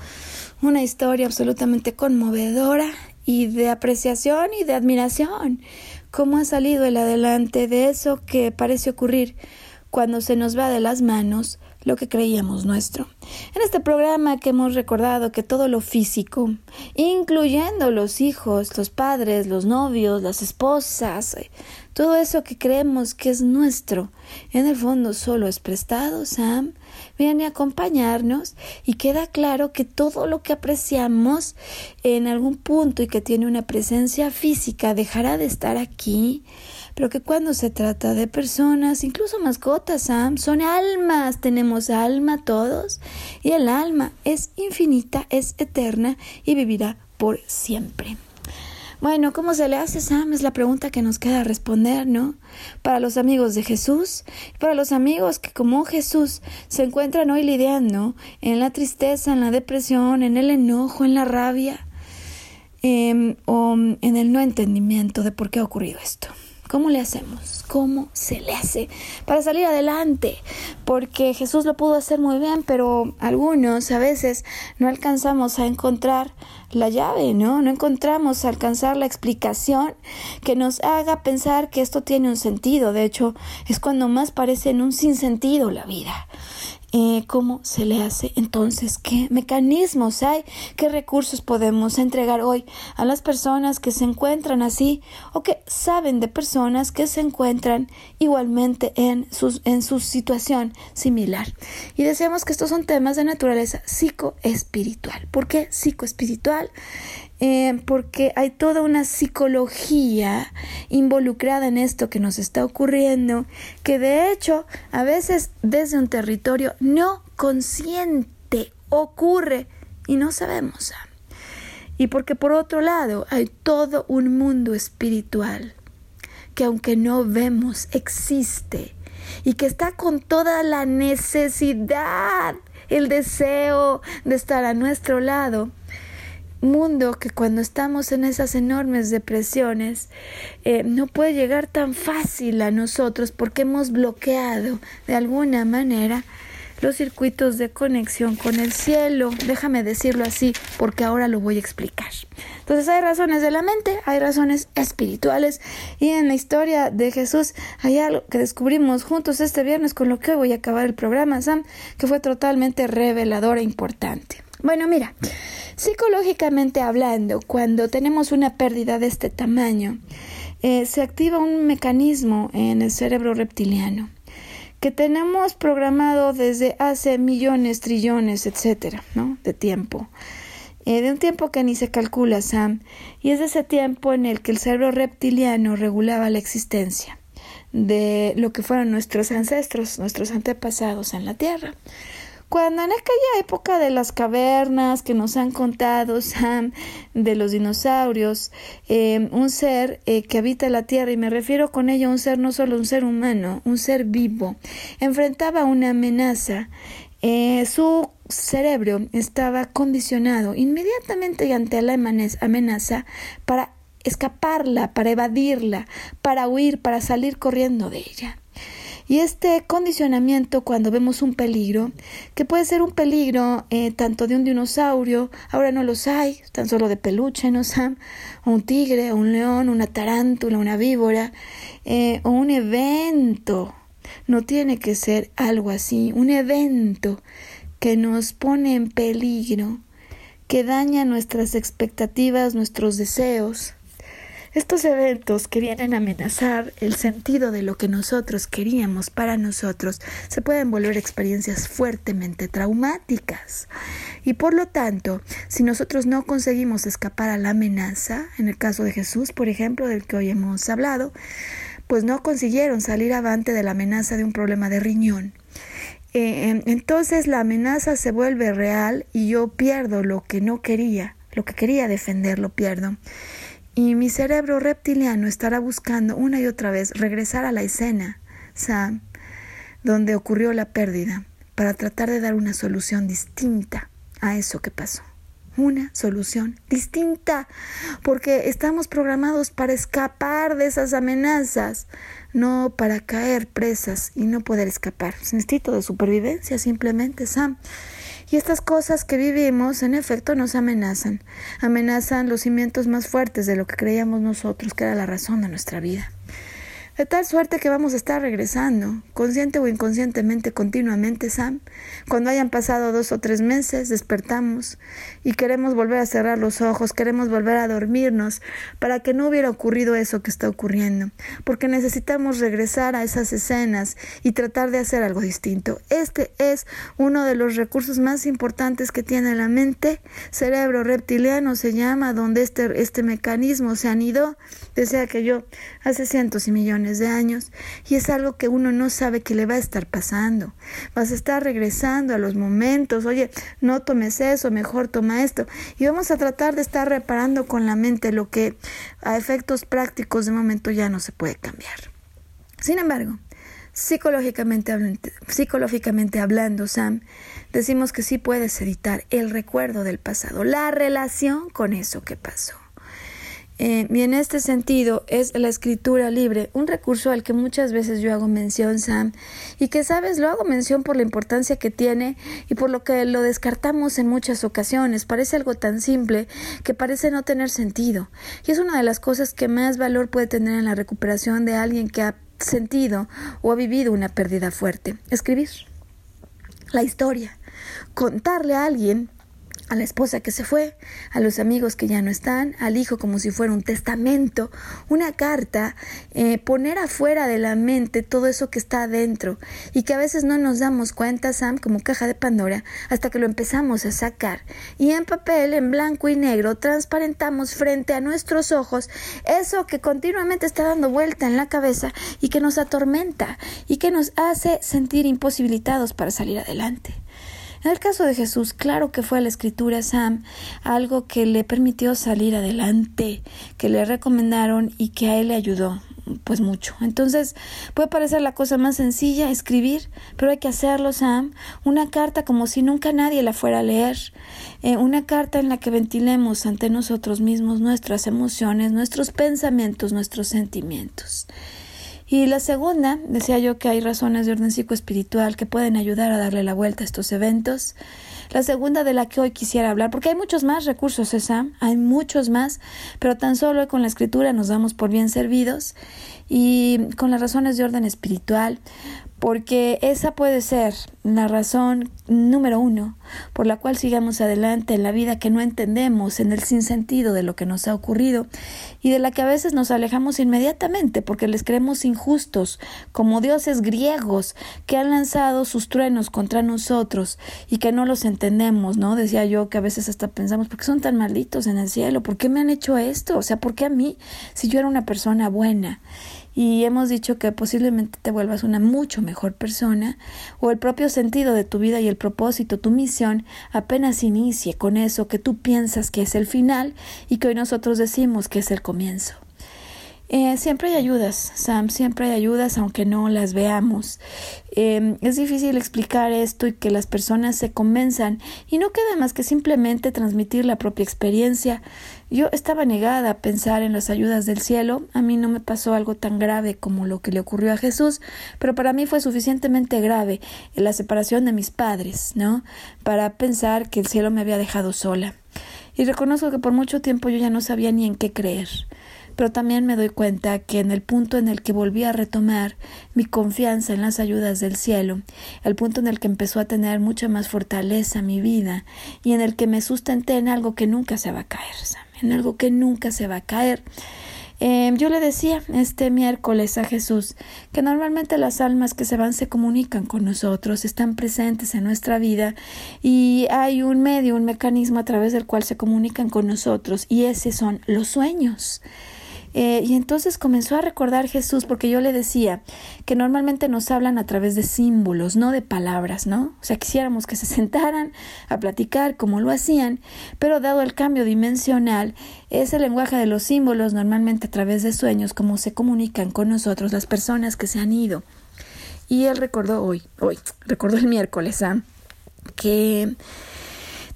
A: una historia absolutamente conmovedora y de apreciación y de admiración. Cómo ha salido el adelante de eso que parece ocurrir cuando se nos va de las manos lo que creíamos nuestro. En este programa que hemos recordado que todo lo físico, incluyendo los hijos, los padres, los novios, las esposas, eh, todo eso que creemos que es nuestro, en el fondo solo es prestado, Sam, viene a acompañarnos y queda claro que todo lo que apreciamos en algún punto y que tiene una presencia física dejará de estar aquí pero que cuando se trata de personas, incluso mascotas, Sam, son almas, tenemos alma todos, y el alma es infinita, es eterna y vivirá por siempre. Bueno, ¿cómo se le hace, Sam? Es la pregunta que nos queda responder, ¿no? Para los amigos de Jesús, para los amigos que como Jesús se encuentran hoy lidiando en la tristeza, en la depresión, en el enojo, en la rabia, em, o en el no entendimiento de por qué ha ocurrido esto. ¿Cómo le hacemos? ¿Cómo se le hace para salir adelante? Porque Jesús lo pudo hacer muy bien, pero algunos a veces no alcanzamos a encontrar la llave, ¿no? No encontramos a alcanzar la explicación que nos haga pensar que esto tiene un sentido. De hecho, es cuando más parece en un sinsentido la vida. Eh, cómo se le hace. Entonces, ¿qué mecanismos hay? ¿Qué recursos podemos entregar hoy a las personas que se encuentran así o que saben de personas que se encuentran igualmente en, sus, en su situación similar? Y decíamos que estos son temas de naturaleza psicoespiritual. ¿Por qué psicoespiritual? Eh, porque hay toda una psicología involucrada en esto que nos está ocurriendo, que de hecho a veces desde un territorio no consciente ocurre y no sabemos. Y porque por otro lado hay todo un mundo espiritual que aunque no vemos existe y que está con toda la necesidad, el deseo de estar a nuestro lado mundo que cuando estamos en esas enormes depresiones eh, no puede llegar tan fácil a nosotros porque hemos bloqueado de alguna manera los circuitos de conexión con el cielo. Déjame decirlo así porque ahora lo voy a explicar. Entonces hay razones de la mente, hay razones espirituales y en la historia de Jesús hay algo que descubrimos juntos este viernes con lo que voy a acabar el programa, Sam, que fue totalmente revelador e importante. Bueno, mira, psicológicamente hablando, cuando tenemos una pérdida de este tamaño, eh, se activa un mecanismo en el cerebro reptiliano que tenemos programado desde hace millones, trillones, etcétera, ¿no? De tiempo. Eh, de un tiempo que ni se calcula, Sam, y es de ese tiempo en el que el cerebro reptiliano regulaba la existencia de lo que fueron nuestros ancestros, nuestros antepasados en la Tierra. Cuando en aquella época de las cavernas que nos han contado Sam de los dinosaurios, eh, un ser eh, que habita la tierra, y me refiero con ello a un ser no solo un ser humano, un ser vivo, enfrentaba una amenaza, eh, su cerebro estaba condicionado inmediatamente ante la amenaza para escaparla, para evadirla, para huir, para salir corriendo de ella. Y este condicionamiento cuando vemos un peligro, que puede ser un peligro eh, tanto de un dinosaurio, ahora no los hay, tan solo de peluche, ¿no? Sam? O un tigre, o un león, una tarántula, una víbora, eh, o un evento. No tiene que ser algo así, un evento que nos pone en peligro, que daña nuestras expectativas, nuestros deseos, estos eventos que vienen a amenazar el sentido de lo que nosotros queríamos para nosotros se pueden volver experiencias fuertemente traumáticas. Y por lo tanto, si nosotros no conseguimos escapar a la amenaza, en el caso de Jesús, por ejemplo, del que hoy hemos hablado, pues no consiguieron salir avante de la amenaza de un problema de riñón. Eh, entonces la amenaza se vuelve real y yo pierdo lo que no quería, lo que quería defender, lo pierdo y mi cerebro reptiliano estará buscando una y otra vez regresar a la escena, Sam, donde ocurrió la pérdida, para tratar de dar una solución distinta a eso que pasó. Una solución distinta, porque estamos programados para escapar de esas amenazas, no para caer presas y no poder escapar. Es instinto de supervivencia simplemente, Sam. Y estas cosas que vivimos, en efecto, nos amenazan. Amenazan los cimientos más fuertes de lo que creíamos nosotros que era la razón de nuestra vida. De tal suerte que vamos a estar regresando, consciente o inconscientemente, continuamente, Sam. Cuando hayan pasado dos o tres meses, despertamos y queremos volver a cerrar los ojos, queremos volver a dormirnos para que no hubiera ocurrido eso que está ocurriendo, porque necesitamos regresar a esas escenas y tratar de hacer algo distinto. Este es uno de los recursos más importantes que tiene la mente, cerebro reptiliano se llama, donde este, este mecanismo se anidó, desea que yo, hace cientos y millones de años y es algo que uno no sabe que le va a estar pasando. Vas a estar regresando a los momentos, oye, no tomes eso, mejor toma esto. Y vamos a tratar de estar reparando con la mente lo que a efectos prácticos de momento ya no se puede cambiar. Sin embargo, psicológicamente, psicológicamente hablando, Sam, decimos que sí puedes editar el recuerdo del pasado, la relación con eso que pasó. Eh, y en este sentido es la escritura libre, un recurso al que muchas veces yo hago mención, Sam, y que sabes, lo hago mención por la importancia que tiene y por lo que lo descartamos en muchas ocasiones. Parece algo tan simple que parece no tener sentido. Y es una de las cosas que más valor puede tener en la recuperación de alguien que ha sentido o ha vivido una pérdida fuerte. Escribir la historia, contarle a alguien a la esposa que se fue, a los amigos que ya no están, al hijo como si fuera un testamento, una carta, eh, poner afuera de la mente todo eso que está adentro y que a veces no nos damos cuenta, Sam, como caja de Pandora, hasta que lo empezamos a sacar. Y en papel, en blanco y negro, transparentamos frente a nuestros ojos eso que continuamente está dando vuelta en la cabeza y que nos atormenta y que nos hace sentir imposibilitados para salir adelante. En el caso de Jesús, claro que fue la escritura Sam algo que le permitió salir adelante, que le recomendaron y que a él le ayudó pues mucho. Entonces puede parecer la cosa más sencilla escribir, pero hay que hacerlo, Sam. Una carta como si nunca nadie la fuera a leer. Eh, una carta en la que ventilemos ante nosotros mismos nuestras emociones, nuestros pensamientos, nuestros sentimientos. Y la segunda, decía yo que hay razones de orden psicoespiritual que pueden ayudar a darle la vuelta a estos eventos. La segunda de la que hoy quisiera hablar, porque hay muchos más recursos, Sam, hay muchos más, pero tan solo con la escritura nos damos por bien servidos y con las razones de orden espiritual, porque esa puede ser la razón número uno por la cual sigamos adelante en la vida que no entendemos, en el sinsentido de lo que nos ha ocurrido y de la que a veces nos alejamos inmediatamente porque les creemos injustos, como dioses griegos que han lanzado sus truenos contra nosotros y que no los entendemos, ¿no? Decía yo que a veces hasta pensamos, ¿por qué son tan malditos en el cielo? ¿Por qué me han hecho esto? O sea, ¿por qué a mí si yo era una persona buena? Y hemos dicho que posiblemente te vuelvas una mucho mejor persona o el propio sentido de tu vida y el propósito, tu misión apenas inicie con eso que tú piensas que es el final y que hoy nosotros decimos que es el comienzo. Eh, siempre hay ayudas, Sam, siempre hay ayudas aunque no las veamos. Em, es difícil explicar esto y que las personas se convenzan y no queda más que simplemente transmitir la propia experiencia. Yo estaba negada a pensar en las ayudas del cielo, a mí no me pasó algo tan grave como lo que le ocurrió a Jesús, pero para mí fue suficientemente grave la separación de mis padres, ¿no? Para pensar que el cielo me había dejado sola. Y reconozco que por mucho tiempo yo ya no sabía ni en qué creer pero también me doy cuenta que en el punto en el que volví a retomar mi confianza en las ayudas del cielo, el punto en el que empezó a tener mucha más fortaleza mi vida y en el que me sustenté en algo que nunca se va a caer, en algo que nunca se va a caer. Eh, yo le decía este miércoles a Jesús que normalmente las almas que se van se comunican con nosotros, están presentes en nuestra vida y hay un medio, un mecanismo a través del cual se comunican con nosotros y ese son los sueños. Eh, y entonces comenzó a recordar Jesús, porque yo le decía que normalmente nos hablan a través de símbolos, no de palabras, ¿no? O sea, quisiéramos que se sentaran a platicar como lo hacían, pero dado el cambio dimensional, es el lenguaje de los símbolos, normalmente a través de sueños, como se comunican con nosotros las personas que se han ido. Y él recordó hoy, hoy, recordó el miércoles, ¿ah? que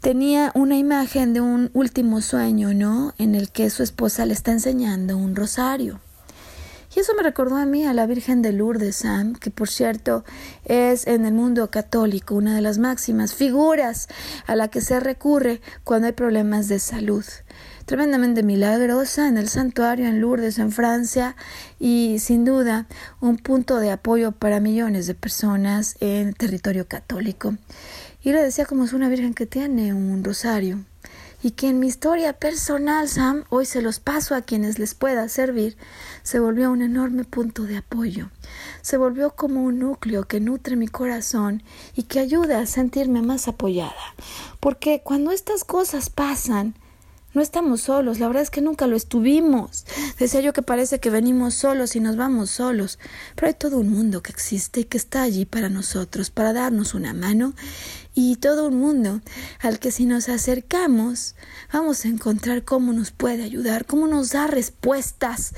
A: tenía una imagen de un último sueño, ¿no? En el que su esposa le está enseñando un rosario. Y eso me recordó a mí a la Virgen de Lourdes, Sam, que por cierto es en el mundo católico una de las máximas figuras a la que se recurre cuando hay problemas de salud. Tremendamente milagrosa en el santuario en Lourdes, en Francia, y sin duda un punto de apoyo para millones de personas en territorio católico. Y le decía como es una virgen que tiene un rosario y que en mi historia personal, Sam, hoy se los paso a quienes les pueda servir, se volvió un enorme punto de apoyo. Se volvió como un núcleo que nutre mi corazón y que ayuda a sentirme más apoyada. Porque cuando estas cosas pasan, No estamos solos, la verdad es que nunca lo estuvimos. Decía yo que parece que venimos solos y nos vamos solos, pero hay todo un mundo que existe y que está allí para nosotros, para darnos una mano y todo un mundo al que si nos acercamos vamos a encontrar cómo nos puede ayudar, cómo nos da respuestas,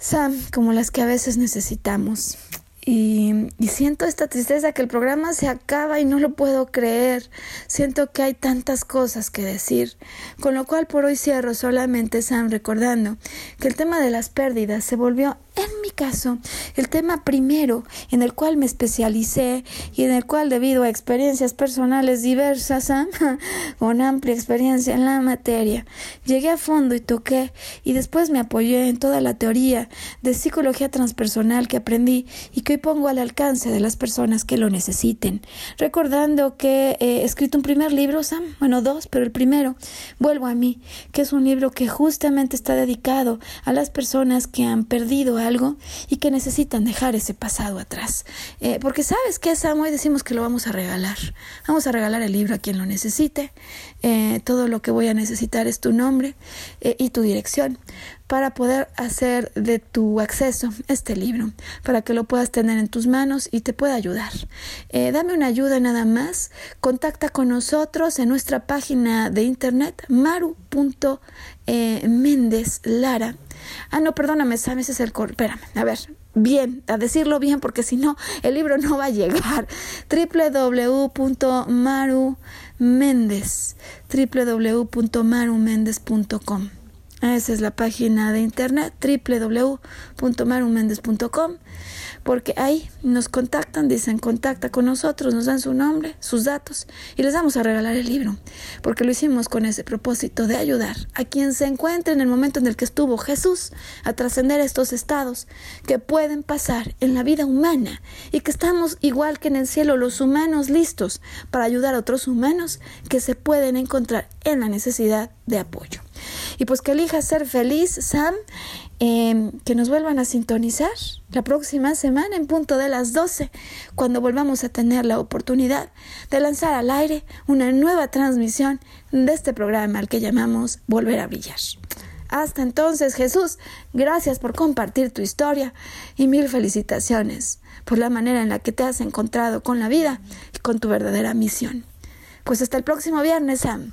A: Sam, como las que a veces necesitamos. Y, siento esta tristeza que el programa se acaba y no lo puedo creer. Siento que hay tantas cosas que decir. Con lo cual por hoy cierro solamente, Sam, recordando que el tema de las pérdidas se volvió en mi caso, el tema primero en el cual me especialicé y en el cual debido a experiencias personales diversas, con amplia experiencia en la materia, llegué a fondo y toqué y después me apoyé en toda la teoría de psicología transpersonal que aprendí y que hoy pongo al alcance de las personas que lo necesiten. Recordando que he escrito un primer libro, Sam, bueno, dos, pero el primero, Vuelvo a mí, que es un libro que justamente está dedicado a las personas que han perdido a y que necesitan dejar ese pasado atrás. Eh, porque sabes que Sam, hoy decimos que lo vamos a regalar. Vamos a regalar el libro a quien lo necesite. Eh, todo lo que voy a necesitar es tu nombre eh, y tu dirección para poder hacer de tu acceso este libro, para que lo puedas tener en tus manos y te pueda ayudar. dame una ayuda nada más. Contacta con nosotros en nuestra página de internet maru.mendeslara Ah, no, perdóname, sabes, es el cor. Espérame, a ver, bien, a decirlo bien, porque si no, el libro no va a llegar. www.marumendes, www.marumendes.com. Esa es la página de internet, www.marumendes.com porque ahí nos contactan, dicen contacta con nosotros, nos dan su nombre, sus datos y les vamos a regalar el libro, porque lo hicimos con ese propósito de ayudar a quien se encuentre en el momento en el que estuvo Jesús a trascender estos estados que pueden pasar en la vida humana y que estamos igual que en el cielo los humanos listos para ayudar a otros humanos que se pueden encontrar en la necesidad de apoyo. Y pues que elijas ser feliz, Sam, Em, que nos vuelvan a sintonizar la próxima semana en punto de las 12, cuando volvamos a tener la oportunidad de lanzar al aire una nueva transmisión de este programa al que llamamos Volver a Brillar. Hasta entonces, Jesús, gracias por compartir tu historia y mil felicitaciones por la manera en la que te has encontrado con la vida y con tu verdadera misión. Pues hasta el próximo viernes, Sam.